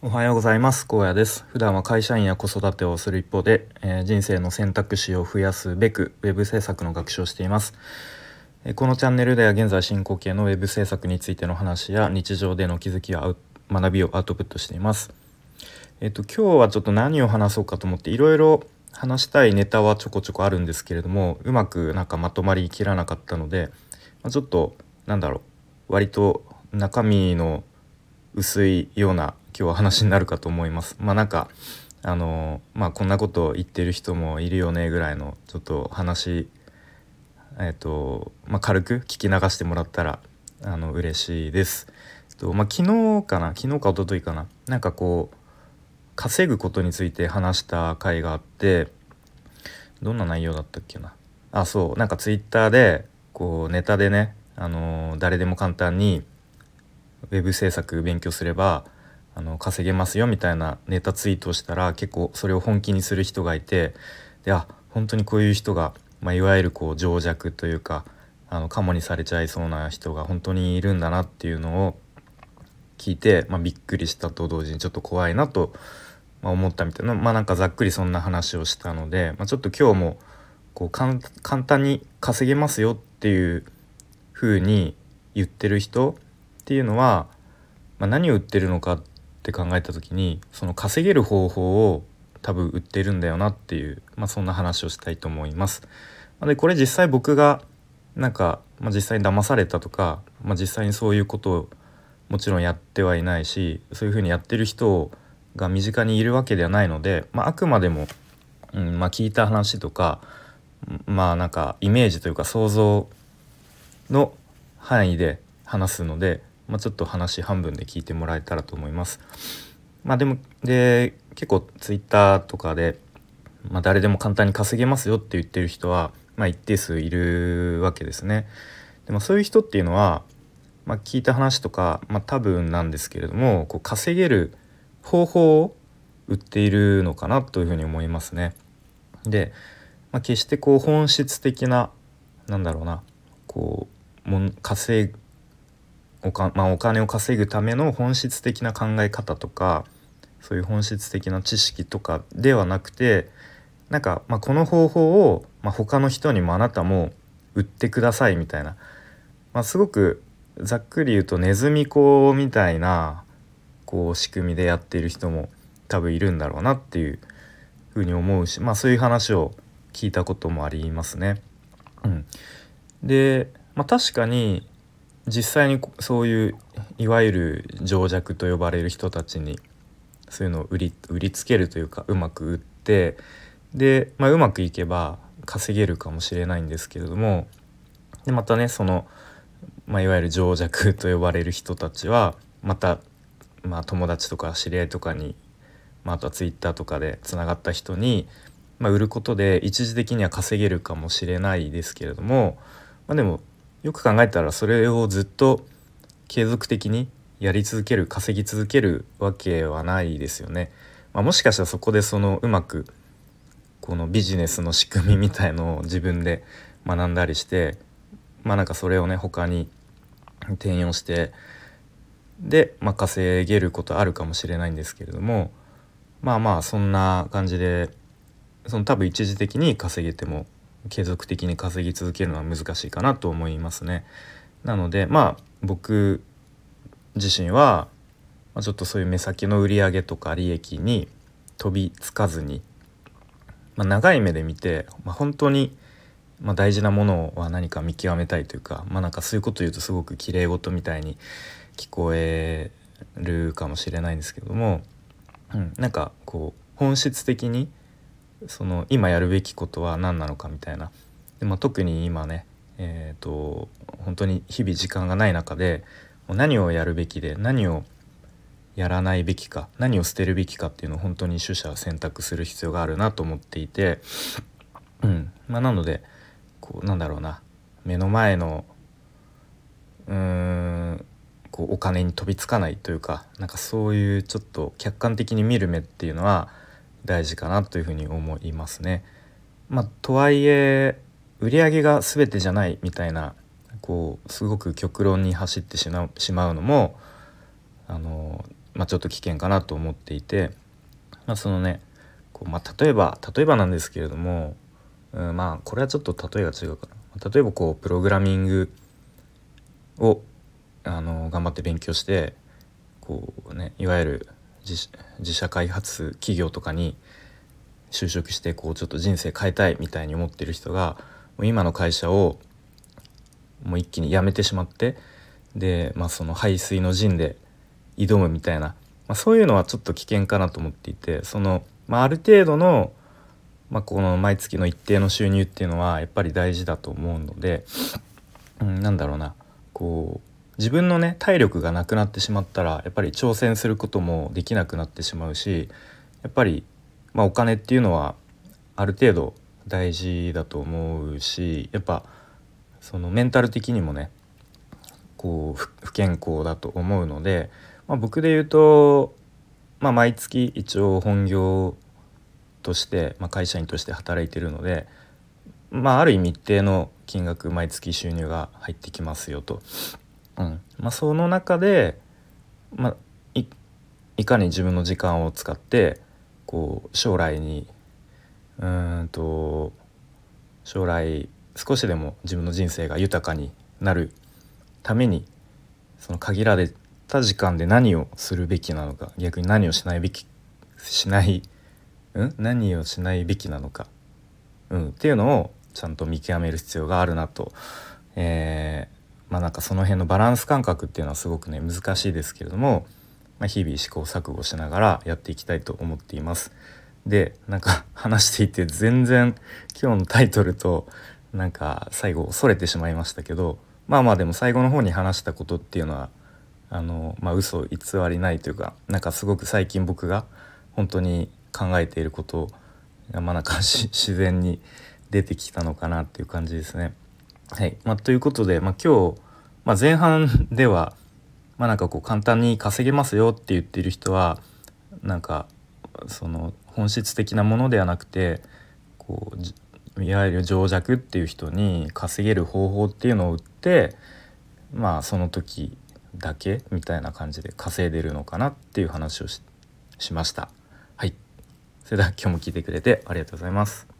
おはようございます。高野です。普段は会社員や子育てをする一方で、えー、人生の選択肢を増やすべく web 制作の学習をしています、えー、このチャンネルでは現在進行形の web 制作についての話や日常での気づきや学びをアウトプットしています。えっ、ー、と今日はちょっと何を話そうかと思っていろいろ話したいネタはちょこちょこあるんですけれどもうまくなんかまとまりきらなかったので、まあ、ちょっとなんだろう割と中身の薄いような今日は話になるかと思います。まあなんかあのまあこんなこと言ってる人もいるよねぐらいのちょっと話えっ、とまあ、軽く聞き流してもらったらあの嬉しいです。とまあ、昨日かな？昨日か一昨日かな？なんかこう稼ぐことについて話した回があってどんな内容だったっけな？あそうなんかツイッターでこうネタでねあの誰でも簡単にウェブ制作勉強すればあの稼げますよみたいなネタツイートをしたら結構それを本気にする人がいてであ本当にこういう人が、まあ、いわゆるこう情弱というかあのカモにされちゃいそうな人が本当にいるんだなっていうのを聞いて、まあ、びっくりしたと同時にちょっと怖いなと、ま、思ったみたいな。まあなんかざっくりそんな話をしたので、まあ、ちょっと今日もこう簡単に稼げますよっていう風に言ってる人っていうのは、ま、何を売ってるのかっって考えた時にその稼げる方法を多分売ってるんだよなっていう、まあ、そんな話をしたいと思います。でこれ実際僕がなんか、まあ、実際に騙されたとか、まあ、実際にそういうことをもちろんやってはいないしそういうふうにやってる人が身近にいるわけではないので、まあ、あくまでも、うんまあ、聞いた話とかまあなんかイメージというか想像の範囲で話すのでまあ、ちょっと話半分で聞いてもらえたらと思います。まあ、でもで結構ツイッターとかで、まあ、誰でも簡単に稼げますよって言ってる人は、まあ、一定数いるわけですね。でもそういう人っていうのは、まあ、聞いた話とか、まあ、多分なんですけれどもこう稼げる方法を売っているのかなというふうに思いますね。で、まあ、決してこう本質的ななんだろうなこうも稼おか、まあ、お金を稼ぐための本質的な考え方とかそういう本質的な知識とかではなくてなんか、まあ、この方法を、まあ、他の人にもあなたも売ってくださいみたいな、まあ、すごくざっくり言うとネズミ講みたいなこう仕組みでやっている人も多分いるんだろうなっていうふうに思うし、まあ、そういう話を聞いたこともありますね。うん、で、まあ、確かに実際にそういういわゆる情弱と呼ばれる人たちにそういうのを売り売りつけるというかうまく売ってで、まあ、うまくいけば稼げるかもしれないんですけれどもでまたねその、まあ、いわゆる情弱と呼ばれる人たちはまた、まあ、友達とか知り合いとかに、まあ、あとはツイッターとかでつながった人に、まあ、売ることで一時的には稼げるかもしれないですけれども、まあ、でもよく考えたらそれをずっと継続的にやり続ける稼ぎ続けるわけはないですよね。まあ、もしかしたらそこでそのうまくこのビジネスの仕組みみたいのを自分で学んだりしてまあなんかそれをね他に転用してで、まあ、稼げることあるかもしれないんですけれどもまあまあそんな感じでその多分一時的に稼げても継続的に稼ぎ続けるのは難しいかなと思いますね。なのでまあ僕自身はちょっとそういう目先の売り上げとか利益に飛びつかずに、まあ、長い目で見て、まあ、本当に、まあ、大事なものは何か見極めたいというかまあなんかそういうこと言うとすごくきれい事みたいに聞こえるかもしれないんですけども、うん、なんかこう本質的にその今やるべきことは何なのかみたいな。で、まあ、特に今ねえーと、本当に日々時間がない中で何をやるべきで何をやらないべきか何を捨てるべきかっていうのを本当に取捨選択する必要があるなと思っていて、うん。まあ、なのでこうなんだろうな。目の前のうーんこうお金に飛びつかないというかなんかそういうちょっと客観的に見る目っていうのは大事かなというふうに思いますね。まあ、とはいえ売り上げが全てじゃないみたいなこうすごく極論に走ってしまうのもあのまあ、ちょっと危険かなと思っていて、まあ、そのねこう、まあ、例えば例えばなんですけれども、うん、まあこれはちょっと例えが違うかな例えばこうプログラミングをあの頑張って勉強してこうねいわゆる自社開発企業とかに就職してこうちょっと人生変えたいみたいに思ってる人がもう今の会社をもう一気に辞めてしまってで、まあ、その排水の陣で挑むみたいな、まあ、そういうのはちょっと危険かなと思っていてその、まあ、ある程度の、まあ、この毎月の一定の収入っていうのはやっぱり大事だと思うので、うん、なんだろうなこう自分のね体力がなくなってしまったらやっぱり挑戦することもできなくなってしまうしやっぱり、まあ、お金っていうのはある程度大事だと思うしやっぱそのメンタル的にもねこう不健康だと思うので、まあ、僕で言うと、まあ、毎月一応本業として、まあ、会社員として働いてるので、まあ、ある意味一定の金額毎月収入が入ってきますよと。うん。まあ、その中で、まあ、いいかに自分の時間を使ってこう将来にうんと将来少しでも自分の人生が豊かになるためにその限られた時間で何をするべきなのか逆に何をしないべきしないうん？何をしないべきなのか、うん、っていうのをちゃんと見極める必要があるなと、えー、まあなんかその辺のバランス感覚っていうのはすごくね難しいですけれども、まあ、日々試行錯誤しながらやっていきたいと思っています。でなんか話していて全然今日のタイトルとなんか最後それてしまいましたけどまあまあでも最後の方に話したことっていうのはあのまあ嘘偽りないというかなんかすごく最近僕が本当に考えていることがまあなんか自然に出てきたのかなっていう感じですね。はいまあ、ということで、まあ、今日、まあ、前半では、まあ、なんかこう簡単に稼げますよって言ってる人はなんかその本質的なものではなくてこういわゆる情弱っていう人に稼げる方法っていうのを売ってまあその時だけみたいな感じで稼いでるのかなっていう話をしました。はい。それでは今日も聞いてくれてありがとうございます。